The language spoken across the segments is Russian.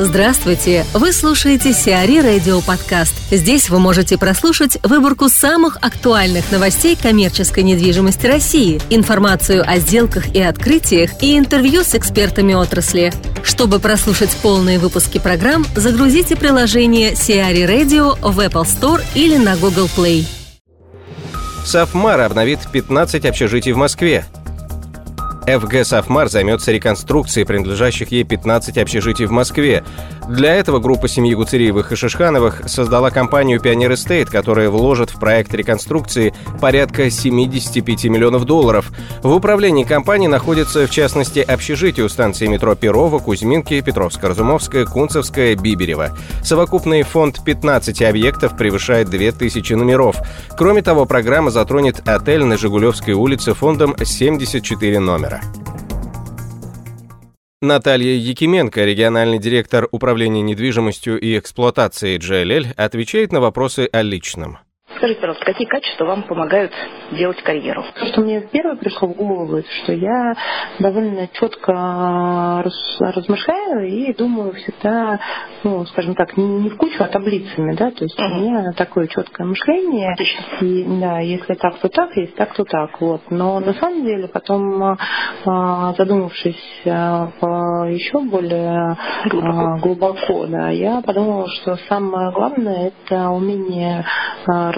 Здравствуйте! Вы слушаете Сиари Радио Подкаст. Здесь вы можете прослушать выборку самых актуальных новостей коммерческой недвижимости России, информацию о сделках и открытиях и интервью с экспертами отрасли. Чтобы прослушать полные выпуски программ, загрузите приложение Сиари Radio в Apple Store или на Google Play. Сафмар обновит 15 общежитий в Москве. ФГ «Сафмар» займется реконструкцией принадлежащих ей 15 общежитий в Москве. Для этого группа семьи Гуцериевых и Шишхановых создала компанию «Пионер Эстейт», которая вложит в проект реконструкции порядка 75 миллионов долларов. В управлении компании находятся, в частности, общежития у станции метро Перова, Кузьминки, Петровско-Разумовская, Кунцевская, Биберева. Совокупный фонд 15 объектов превышает 2000 номеров. Кроме того, программа затронет отель на Жигулевской улице фондом 74 номера. Наталья Якименко, региональный директор управления недвижимостью и эксплуатацией GLL, отвечает на вопросы о личном. Скажите, пожалуйста, какие качества вам помогают делать карьеру? То, что мне первое пришло в голову, это что я довольно четко раз, размышляю и думаю всегда, ну, скажем так, не, не в кучу, а таблицами, да, то есть uh-huh. у меня такое четкое мышление. Отлично. И, да, если так, то так, если так, то так, вот. Но на самом деле потом, а, задумавшись а, еще более глубоко. А, глубоко, да, я подумала, что самое главное это умение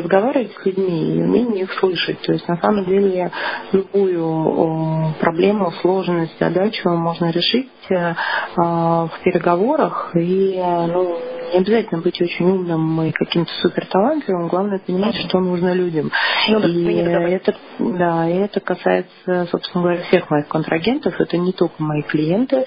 разговаривать с людьми и умение их слышать. То есть на самом деле любую проблему, сложность, задачу можно решить э, в переговорах и ну, не обязательно быть очень умным и каким-то супер талантливым, главное понимать, что нужно людям. Ну, и это, да, и это касается, собственно говоря, всех моих контрагентов. Это не только мои клиенты,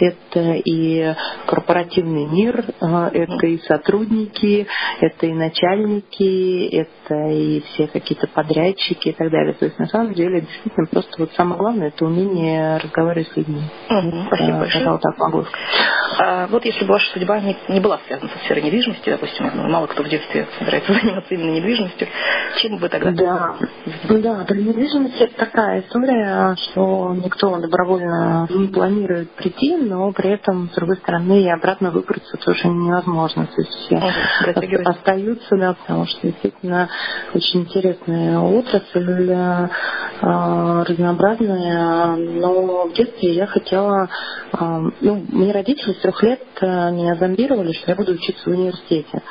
это и корпоративный мир, э, это и сотрудники, это и начальники, это и все какие-то подрядчики и так далее. То есть на самом деле действительно просто вот самое главное это умение разговаривать с людьми. Угу, спасибо большое. Я так могу сказать. А, вот если бы ваша судьба не, не была связана со сферой недвижимости, допустим, ну, мало кто в детстве собирается заниматься именно недвижимостью, чем бы тогда? Да, да, про недвижимость это такая история, что никто добровольно не планирует прийти, но при этом, с другой стороны, и обратно выбраться тоже невозможно. То есть все остаются, да, потому что действительно очень интересная отрасль, э, разнообразная, но в детстве я хотела, э, ну, мне родители с трех лет э, меня зомбировали, что я буду учиться в университете.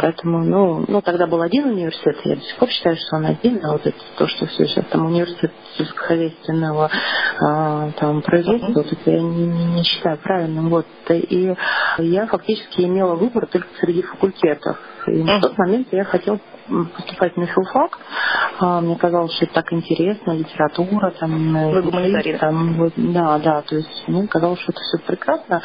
Поэтому, ну, ну, тогда был один университет, я до сих пор считаю, что он один, а вот это то, что все сейчас там университет сельскохозяйственного а, там производства, вот это я не, не, не считаю правильным. Вот. И я фактически имела выбор только среди факультетов. И на тот момент я хотела поступать на филфак. А, мне казалось, что это так интересно, литература, там, Вы гуманитарий, там, вот, да, да, то есть мне казалось, что это все прекрасно.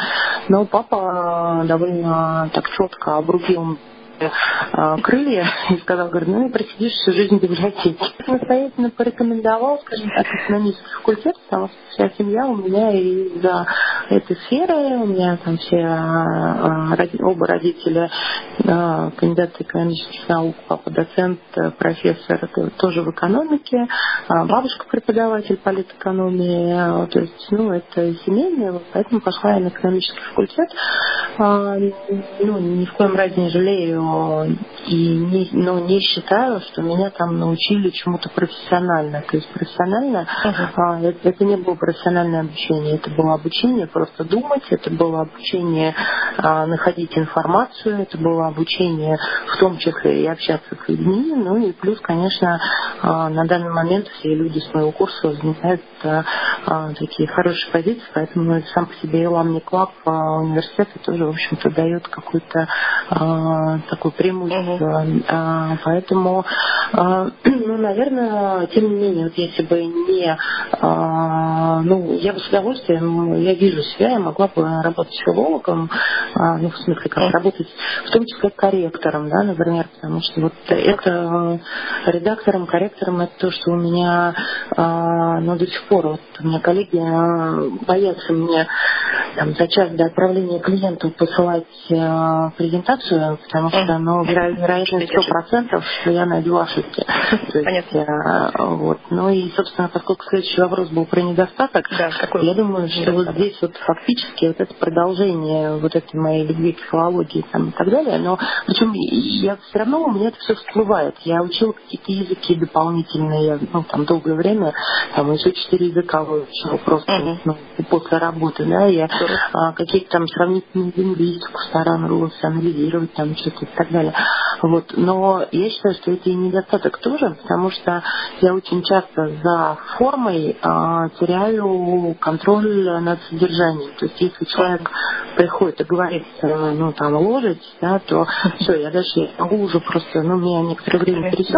Но папа довольно так четко обрубил э, крылья и сказал, говорит, ну и просидишь всю жизнь в библиотеке. Настоятельно порекомендовал, скажем так, экономический факультет, потому что вся семья у меня из-за этой сферы, у меня там все э, оба родителя э, кандидаты экономических наук, папа доцент, профессор тоже в экономике, бабушка преподаватель политэкономии, то есть, ну, это семейное, поэтому пошла я на экономический факультет. Ну, ни в коем разе не жалею и не, но не считаю, что меня там научили чему-то профессионально. То есть профессионально uh-huh. а, это, это не было профессиональное обучение, это было обучение просто думать, это было обучение а, находить информацию, это было обучение в том числе и общаться с людьми, ну и плюс, конечно, а, на данный момент все люди с моего курса занимают а, такие хорошие позиции, поэтому сам по себе Alumni Club университета тоже, в общем-то, дает какую-то такое преимущество. Поэтому, ну, наверное, тем не менее, вот если бы не, а, ну, я бы с удовольствием, я вижу себя, я могла бы работать филологом, а, ну, в смысле, как работать, в том числе корректором, да, например, потому что вот это редактором, корректором, это то, что у меня, а, ну, до сих пор, вот у меня коллеги а, боятся мне там, за час до отправления клиенту посылать а, презентацию, потому что что, но вероятность сто процентов, что я найду ошибки. Понятно. вот. Ну и, собственно, поскольку следующий вопрос был про недостаток, да, какой я думаю, что вот здесь вот фактически вот это продолжение вот этой моей любви к филологии там, и так далее. Но причем я все равно у меня это все всплывает. Я учила какие-то языки дополнительные, ну, там долгое время, там еще четыре языка выучила просто ну, после работы, да, я а, какие-то там сравнительные лингвистику старалась анализировать там что-то и так далее. Вот. Но я считаю, что это и недостаток тоже, потому что я очень часто за формой а, теряю контроль над содержанием. То есть если человек приходит и говорит, э, ну там ложить, да, то все, я дальше я могу уже просто, ну меня некоторое время трясет.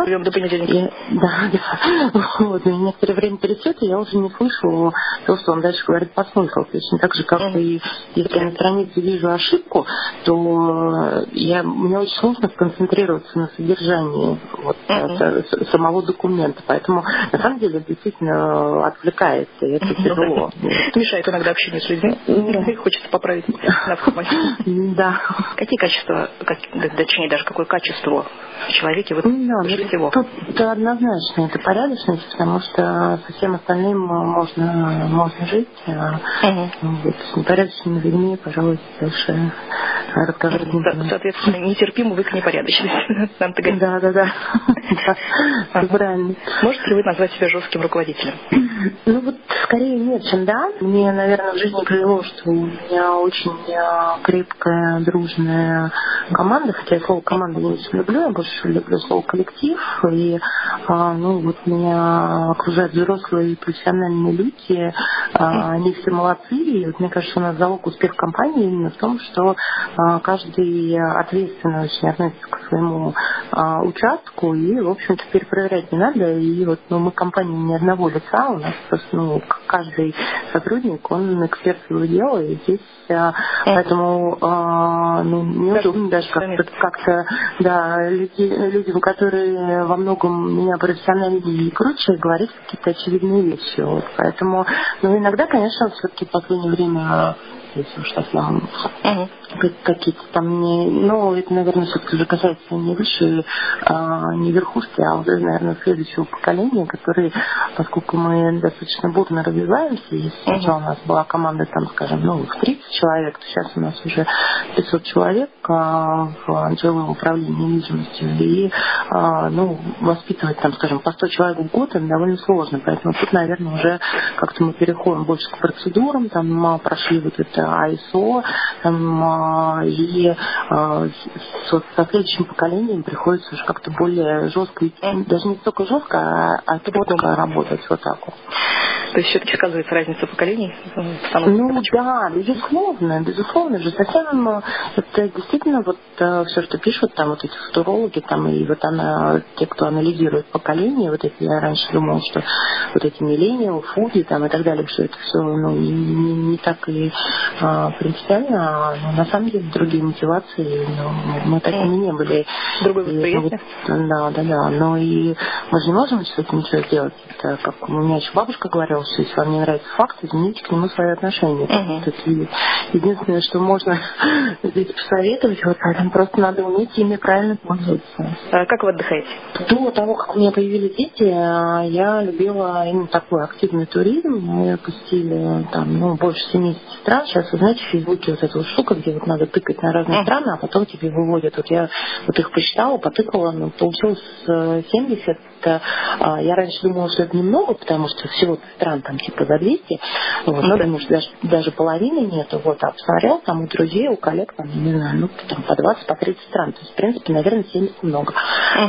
И, да, да. Вот, меня некоторое время трясет, и я уже не слышу то, что он дальше говорит по смыслу. То есть не так же, как и если я на странице вижу ошибку, то я, мне очень сложно сконцентрироваться на содержании вот, uh-huh. самого документа. Поэтому на самом деле действительно отвлекает, и это тяжело. Мешает иногда общение с людьми. Хочется поправить на Да. Какие качества, как, точнее даже какое качество в человеке вот да, всего? Тут однозначно это порядочность, потому что со всем остальным можно, можно жить. Угу. Вот, с непорядочными людьми, пожалуй, дальше разговаривать не будем. Соответственно, нетерпимы вы к непорядочности. Да, да, да. Правильно. Можете ли вы назвать себя жестким руководителем? Ну вот скорее нет, чем да. Мне, наверное, в жизни повезло, что у меня очень крепкая, дружная команда, хотя я слово команда не очень люблю, я больше люблю слово коллектив. И а, ну вот меня окружают взрослые и профессиональные люди, а, они все молодцы. И вот мне кажется, у нас залог успеха компании именно в том, что а, каждый ответственно очень относится к своему участку, и, в общем-то, перепроверять не надо. И вот ну, мы компания не одного лица, у нас просто ну, каждый сотрудник, он эксперт своего дела, и здесь поэтому ну, неудобно даже как-то, как-то да, люди, людям, которые во многом меня профессиональнее и круче, говорить какие-то очевидные вещи. Вот. Поэтому, ну, иногда, конечно, все-таки в последнее время если уж совсем угу. какие-то там не... Ну, это, наверное, все-таки уже касается не выше, а, не верхушки, а уже, наверное, следующего поколения, которые, поскольку мы достаточно бурно развиваемся, и сначала у нас была команда, там, скажем, ну, в 30 человек, то сейчас у нас уже 500 человек а, в жилом управлении недвижимостью, и, а, ну, воспитывать, там, скажем, по 100 человек в год, это довольно сложно, поэтому тут, наверное, уже как-то мы переходим больше к процедурам, там, прошли вот это ISO, там, а, и а, со следующим поколением приходится уже как-то более жестко, даже не столько жестко, а, а работать вот так вот. То есть все-таки сказывается разница поколений? Ну да, безусловно, безусловно же. Совсем э, это действительно вот э, все, что пишут там вот эти футурологи, там и вот она, те, кто анализирует поколения, вот эти, я раньше думала, что вот эти миллениалы, фуди там и так далее, что это все ну, не, не так и а, принципиально, а ну, на самом деле другие мотивации, ну, мы такими не были. Другой восприятие? Да, да, да. Но и мы же не можем с этим ничего сделать. Это как у меня еще бабушка говорила, что если вам не нравится факт, измените к нему свои отношения. Uh-huh. Тут единственное, что можно здесь посоветовать, вот там просто надо уметь ими правильно пользоваться. А как вы отдыхаете? До того, как у меня появились дети, я любила именно такой активный туризм. Мы посетили там, ну, больше 70 стран. Сейчас, вы знаете, в Фейсбуке вот эта вот штука, где вот надо тыкать на разные страны, а потом тебе выводят. Вот я вот их посчитала, потыкала, ну, получилось 70 это а, я раньше думала, что это немного, потому что всего стран там типа за 200, вот, ну, потому что даже, даже половины нету, вот, а посмотрел там у друзей, у коллег, там, не знаю, ну, там по 20, по 30 стран, то есть, в принципе, наверное, 70 много.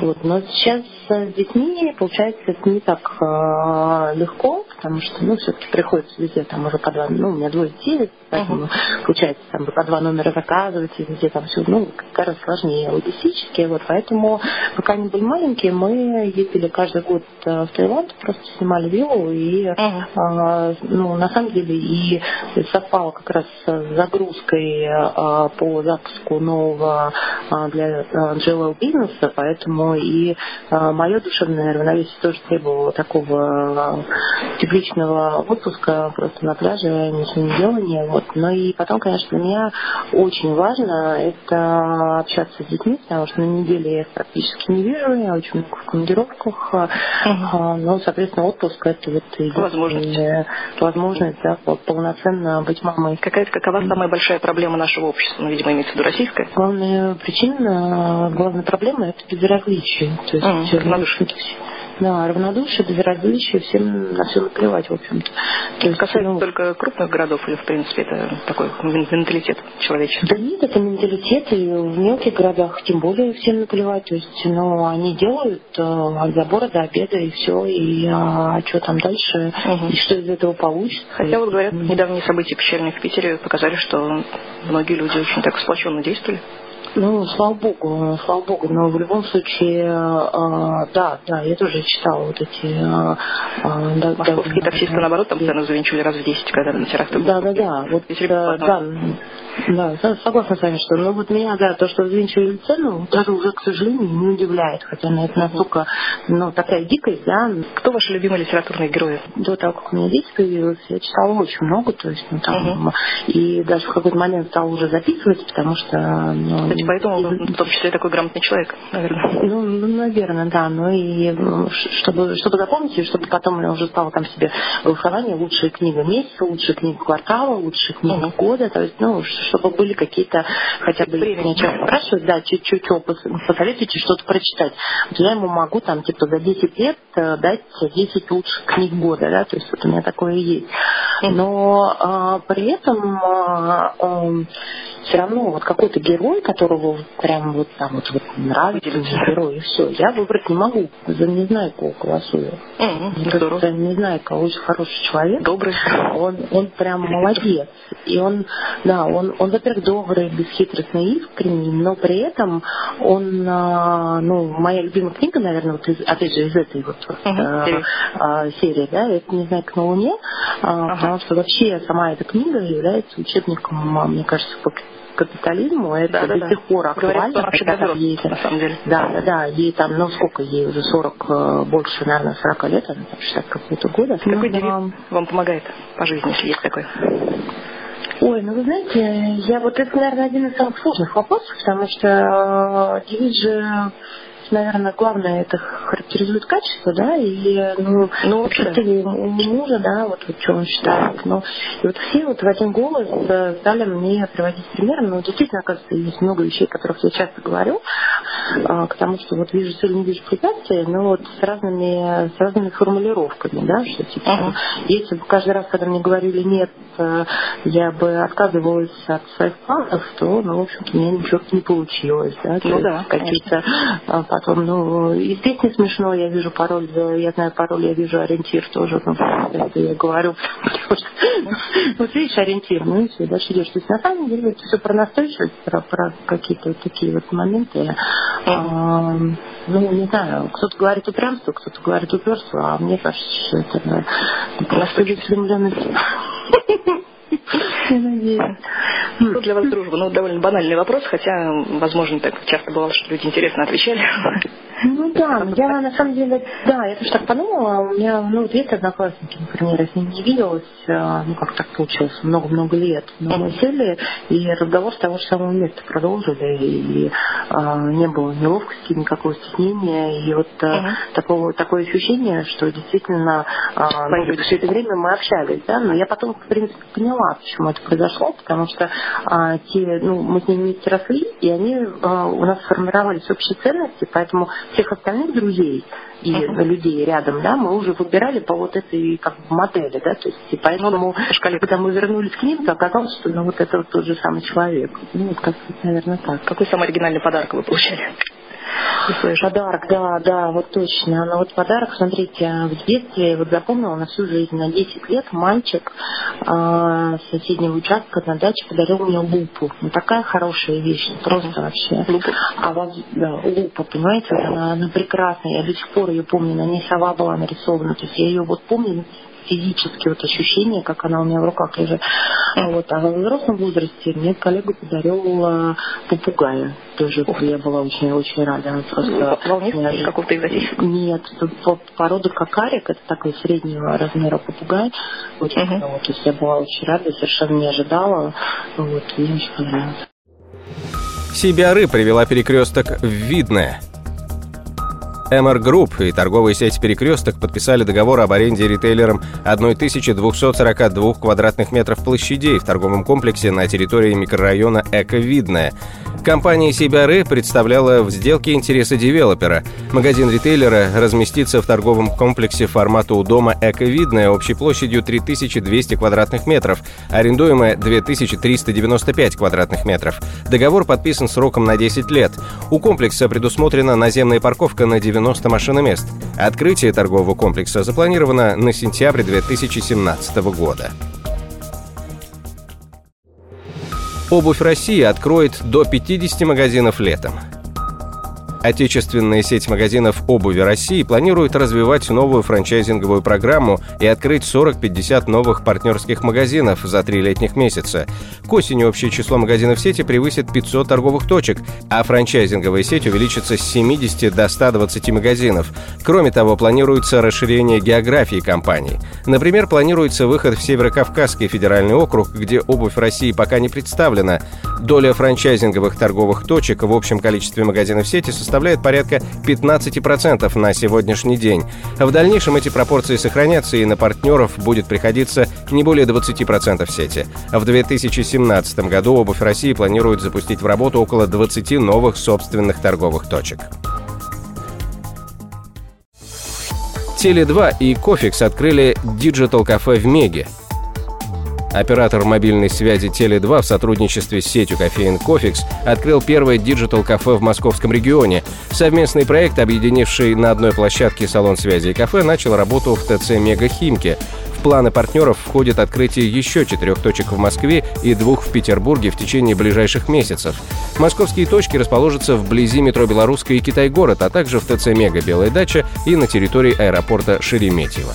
Вот, но сейчас с детьми, получается, это не так э, легко, потому что, ну, все-таки приходится везде там уже по два, ну, у меня двое детей, поэтому uh-huh. получается там по два номера заказывать, и везде там все, ну, гораздо сложнее логистически, вот, поэтому пока они были маленькие, мы ездили каждый год э, в Таиланд, просто снимали виллу, и, uh-huh. э, ну, на самом деле, и совпало как раз с загрузкой э, по запуску нового э, для JLL бизнеса, поэтому и мое душевное равновесие тоже требовало такого цикличного отпуска просто на пляже, ничего не делания. Вот. Но и потом, конечно, для меня очень важно это общаться с детьми, потому что на неделе я их практически не вижу, я очень много в командировках. Uh-huh. Ну, соответственно, отпуск это вот возможность, возможность да, полноценно быть мамой. Какая, какова самая большая проблема нашего общества? Ну, видимо, имеется в виду российская. Главная причина, главная проблема это безразличие. То есть, mm, да, равнодушие, безразличие, всем на все наплевать, в общем-то. То есть, касается ну, только крупных городов или, в принципе, это такой менталитет человеческий? Да нет, это менталитет, и в мелких городах тем более всем наплевать. То есть, ну, они делают э, от забора до обеда, и все, и а, что там дальше, угу. и что из этого получится. Хотя вот говорят, недавние события печальные в Питере показали, что многие люди очень так сплоченно действовали. Ну, слава богу, слава богу, но в любом случае, э, да, да, я тоже читала вот эти... Э, да, Московские да, таксисты, наоборот, там цены завинчивали раз в 10, когда на теракты Да, да, да, вот, да, да, да, согласна с вами, что, ну, вот меня, да, то, что взвинчивали цену, даже уже, к сожалению, не удивляет, хотя на это настолько, ну, такая дикость, да. Кто ваши любимые литературные герои? До того, как у меня дети появилось, я читала очень много, то есть, ну, там, uh-huh. и даже в какой-то момент стала уже записывать, потому что, ну, Поэтому в том числе такой грамотный человек, наверное. Ну, ну наверное, да. Ну и чтобы, чтобы запомнить, и чтобы потом я уже стала там себе голосование лучшая книга месяца, лучшая книга квартала, лучшая книга mm-hmm. года. То есть, ну, чтобы были какие-то, хотя бы, если меня человек спрашивает, да, чуть-чуть, посоветуйте что-то прочитать. Вот я ему могу там, типа, за 10 лет э, дать 10 лучших книг года, да, то есть вот у меня такое есть. Но а, при этом а, а, все равно вот какой-то герой, которого прям вот там вот, вот нравится герой, и все, я выбрать не могу. За не знаю, кого голосую. Mm-hmm. не знаю, кого очень хороший человек. Добрый. Он, он прям молодец. И он, да, он, он, во-первых, добрый, бесхитростный, искренний, но при этом он, а, ну, моя любимая книга, наверное, вот из, опять же, из этой вот uh-huh. а, серии, да, это «Не знаю, как на Луне», а, uh-huh. потому что вообще сама эта книга является учебником, мне кажется, по капитализму, это да, до да, сих пор актуально. Говорят, что ей, на самом деле. Да, да, да, ей там, ну сколько ей, уже 40, э, больше, наверное, 40 лет, она там 60 какого-то года. Какой ну, девиз вам помогает по жизни, если есть такой? Ой, ну вы знаете, я вот это, наверное, один из самых сложных вопросов, потому что э, девиз же наверное, главное это характеризует качество, да, и ну, ну вообще у мужа, да, вот, вот что он считает. Но и вот все вот в один голос э, стали мне приводить примеры, но действительно, оказывается, есть много вещей, о которых я часто говорю, а, к тому, что вот вижу цель, не вижу препятствия, но вот с разными, с разными формулировками, да, что типа, uh-huh. если бы каждый раз, когда мне говорили нет, э, я бы отказывалась от своих планов, то, ну, в общем-то, у меня ничего не получилось, да, ну, да какие-то Потом, ну, из песни смешно, я вижу пароль, я знаю пароль, я вижу ориентир тоже, ну, это я говорю. Вот видишь ориентир, ну и все, дальше идешь. То есть на самом деле это все про настойчивость, про, про какие-то вот такие вот моменты. А, ну, не знаю, кто-то говорит упрямство, кто-то говорит упорство, а мне кажется, что это просто. Я надеюсь. Что для вас дружба? Ну, довольно банальный вопрос, хотя, возможно, так часто бывало, что люди интересно отвечали. Ну да, я на самом деле, да, я тоже так подумала. У меня, ну, вот есть одноклассники, например, я с ними не виделась, а, ну, как так получилось, много-много лет. Но мы сели, и разговор с того же самого места продолжили, и а, не было неловкости, никакого стеснения, и вот uh-huh. такого, такое ощущение, что действительно а, ну, все это время мы общались, да, но я потом, в принципе, поняла, почему это произошло, потому что а, те, ну, мы с ними вместе росли, и они а, у нас сформировались общие ценности, поэтому всех остальных друзей и uh-huh. людей рядом, да, мы уже выбирали по вот этой как бы модели, да, то есть и поэтому, ну, когда мы вернулись к ним, то оказалось, что ну, вот это вот тот же самый человек. Ну, вот как наверное, так. Какой самый оригинальный подарок вы получали? Подарок, да, да, вот точно. Но вот подарок, смотрите, в детстве я вот запомнила на всю жизнь, на 10 лет мальчик э, с соседнего участка на даче подарил мне лупу. Ну, такая хорошая вещь, просто вообще. Лупа? А вот, да, лупа, понимаете, она, она прекрасная. Я до сих пор ее помню, на ней сова была нарисована. То есть я ее вот помню физически вот ощущение, как она у меня в руках лежит. Вот. А в взрослом возрасте мне коллега подарил попугая. Тоже я была очень-очень рада. Просто Волнистый какого-то экзотического? Нет, порода какарик, это такой среднего размера попугай. Очень, uh-huh. вот, то есть я была очень рада, совершенно не ожидала. Вот, мне очень понравилось. CBRE привела перекресток в Видное – MR Group и торговая сеть «Перекресток» подписали договор об аренде ритейлером 1242 квадратных метров площадей в торговом комплексе на территории микрорайона «Эко-Видное». Компания CBRE представляла в сделке интересы девелопера. Магазин ритейлера разместится в торговом комплексе формата у дома «Эко-Видное» общей площадью 3200 квадратных метров, арендуемая 2395 квадратных метров. Договор подписан сроком на 10 лет. У комплекса предусмотрена наземная парковка на 90 90 машиномест. Открытие торгового комплекса запланировано на сентябрь 2017 года. Обувь России откроет до 50 магазинов летом. Отечественная сеть магазинов обуви России планирует развивать новую франчайзинговую программу и открыть 40-50 новых партнерских магазинов за три летних месяца. К осени общее число магазинов сети превысит 500 торговых точек, а франчайзинговая сеть увеличится с 70 до 120 магазинов. Кроме того, планируется расширение географии компании. Например, планируется выход в Северокавказский федеральный округ, где обувь России пока не представлена. Доля франчайзинговых торговых точек в общем количестве магазинов сети составляет составляет порядка 15% на сегодняшний день. В дальнейшем эти пропорции сохранятся, и на партнеров будет приходиться не более 20% сети. В 2017 году обувь России планирует запустить в работу около 20 новых собственных торговых точек. Tele2 и Cofix открыли digital-кафе в Меге – Оператор мобильной связи Tele2 в сотрудничестве с сетью кофеен Cofix открыл первое digital-кафе в московском регионе. Совместный проект, объединивший на одной площадке салон связи и кафе, начал работу в ТЦ «Мега Химки». В планы партнеров входит открытие еще четырех точек в Москве и двух в Петербурге в течение ближайших месяцев. Московские точки расположатся вблизи метро «Белорусская» и «Китай-город», а также в ТЦ «Мега Белая дача» и на территории аэропорта Шереметьево.